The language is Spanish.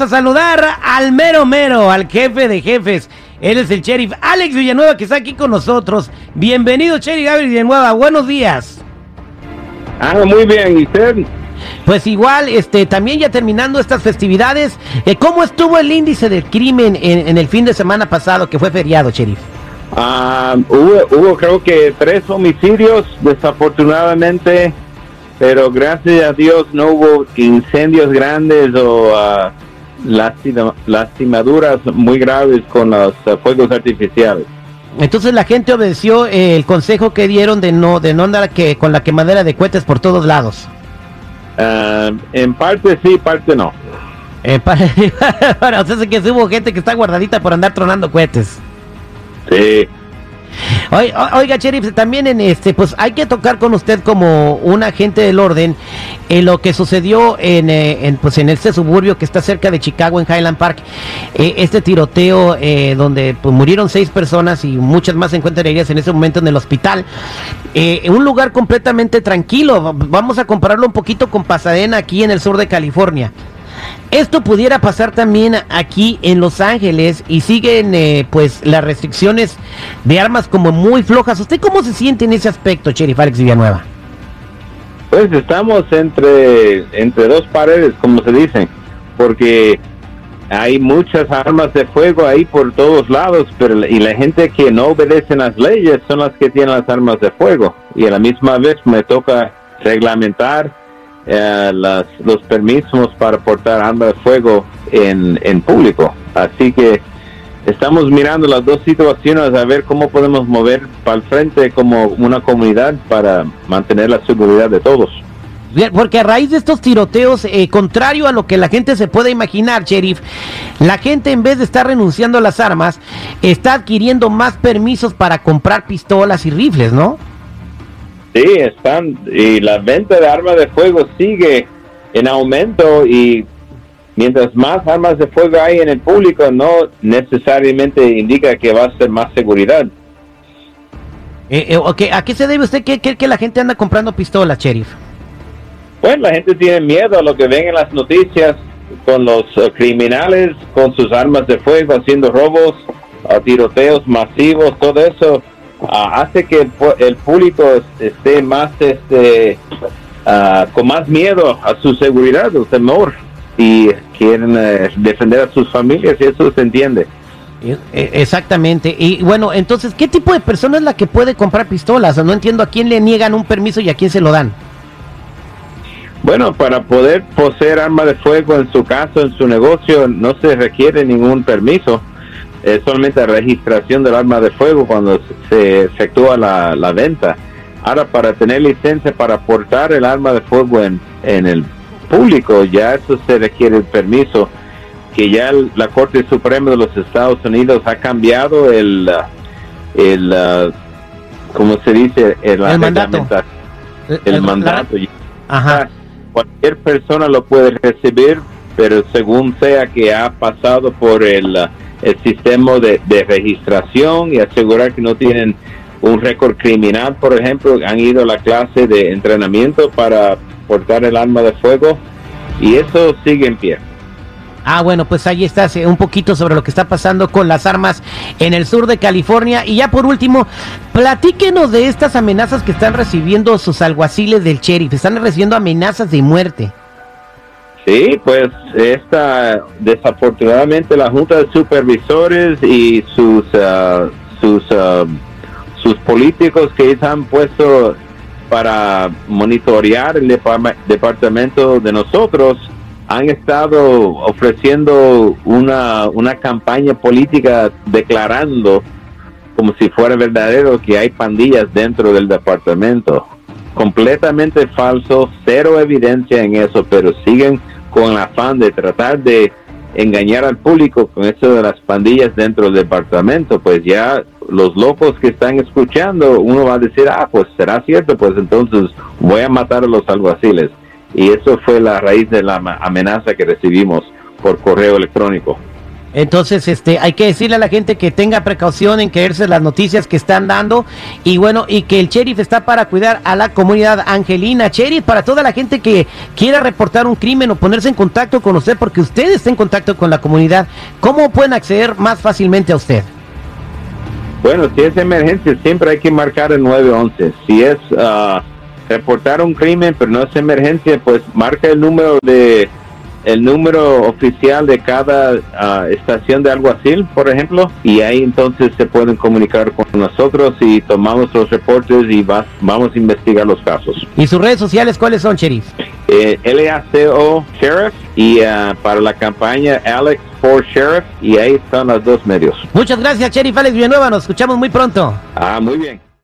Vamos a saludar al mero mero, al jefe de jefes. Él es el sheriff Alex Villanueva que está aquí con nosotros. Bienvenido, sheriff Gabriel Villanueva. Buenos días. Ah, muy bien. ¿Y usted? Pues igual, este, también ya terminando estas festividades, eh, ¿cómo estuvo el índice del crimen en, el fin de semana pasado que fue feriado, sheriff? Ah, hubo, hubo creo que tres homicidios, desafortunadamente pero gracias a Dios no hubo incendios grandes o uh, lastimaduras muy graves con los uh, fuegos artificiales. Entonces la gente obedeció eh, el consejo que dieron de no de no andar que con la quemadera de cohetes por todos lados. Uh, en parte sí, parte no. para, o sea, que hubo gente que está guardadita por andar tronando cohetes. Sí. Oiga, Sheriff, también en este, pues hay que tocar con usted como un agente del orden en lo que sucedió en, eh, pues en este suburbio que está cerca de Chicago, en Highland Park, eh, este tiroteo eh, donde pues, murieron seis personas y muchas más se encuentran heridas en ese momento en el hospital. un lugar completamente tranquilo. Vamos a compararlo un poquito con Pasadena aquí en el sur de California. Esto pudiera pasar también aquí en Los Ángeles y siguen eh, pues las restricciones de armas como muy flojas. ¿Usted cómo se siente en ese aspecto, Sheriff Alex Villanueva? Pues estamos entre, entre dos paredes, como se dice, porque hay muchas armas de fuego ahí por todos lados, pero y la gente que no obedece las leyes son las que tienen las armas de fuego. Y a la misma vez me toca reglamentar eh, las, los permisos para portar armas de fuego en, en público. Así que estamos mirando las dos situaciones a ver cómo podemos mover para el frente como una comunidad para mantener la seguridad de todos. Porque a raíz de estos tiroteos, eh, contrario a lo que la gente se puede imaginar, sheriff, la gente en vez de estar renunciando a las armas, está adquiriendo más permisos para comprar pistolas y rifles, ¿no? Sí, están, y la venta de armas de fuego sigue en aumento y mientras más armas de fuego hay en el público, no necesariamente indica que va a ser más seguridad. Eh, eh ¿A qué se debe usted que, que, la gente anda comprando pistolas, sheriff? Pues la gente tiene miedo a lo que ven en las noticias con los eh, criminales, con sus armas de fuego, haciendo robos, tiroteos masivos, todo eso hace que el, público esté más, este, ah, con más miedo a su seguridad o temor y quieren eh, defender a sus familias y eso se entiende. E, exactamente. Y bueno, entonces, ¿qué tipo de persona es la que puede comprar pistolas? No entiendo a quién le niegan un permiso y a quién se lo dan. Bueno, para poder poseer arma de fuego en su casa, en su negocio, no se requiere ningún permiso es solamente registración del arma de fuego cuando se efectúa la, la venta. Ahora, para tener licencia para portar el arma de fuego en, en el público, ya eso se requiere el permiso, que ya la Corte Suprema de los Estados Unidos ha cambiado el, el ¿cómo se dice? El, mandato. El, mandato. Cualquier persona lo puede recibir, pero según sea que ha pasado por el el sistema de, registración y asegurar que no tienen un récord criminal, por ejemplo, han ido a la clase de entrenamiento para portar el arma de fuego y eso sigue en pie. Ah, bueno, pues ahí está un poquito sobre lo que está pasando con las armas en el sur de California. Y ya por último, platíquenos de estas amenazas que están recibiendo sus alguaciles del sheriff. Están recibiendo amenazas de muerte. Sí, pues esta, desafortunadamente la Junta de Supervisores y sus, ah, sus, ah, sus políticos que han puesto para monitorear el departamento de nosotros han estado ofreciendo una, una campaña política declarando como si fuera verdadero que hay pandillas dentro del departamento. Completamente falso, cero evidencia en eso, pero siguen con el afán de tratar de engañar al público con eso de las pandillas dentro del departamento, pues ya los locos que están escuchando, uno va a decir, ah, pues será cierto, pues entonces voy a matar a los alguaciles. Y eso fue la raíz de la amenaza que recibimos por correo electrónico. Entonces, este, hay que decirle a la gente que tenga precaución en creerse las noticias que están dando y bueno, y que el sheriff está para cuidar a la comunidad angelina. Sheriff, para toda la gente que quiera reportar un crimen o ponerse en contacto con usted, porque usted está en contacto con la comunidad, ¿cómo pueden acceder más fácilmente a usted? Bueno, si es emergencia, siempre hay que marcar el 911. Si es ah, reportar un crimen, pero no es emergencia, pues marca el número de el número oficial de cada ah, estación de alguacil, por ejemplo, y ahí entonces se pueden comunicar con nosotros y tomamos los reportes y vamos a investigar los casos. ¿Y sus redes sociales cuáles son, Sheriff? Eh, LACO Sheriff y ah, para la campaña Alex for Sheriff y ahí están los dos medios. Muchas gracias, Sheriff Alex Villanueva, nos escuchamos muy pronto. Ah, muy bien.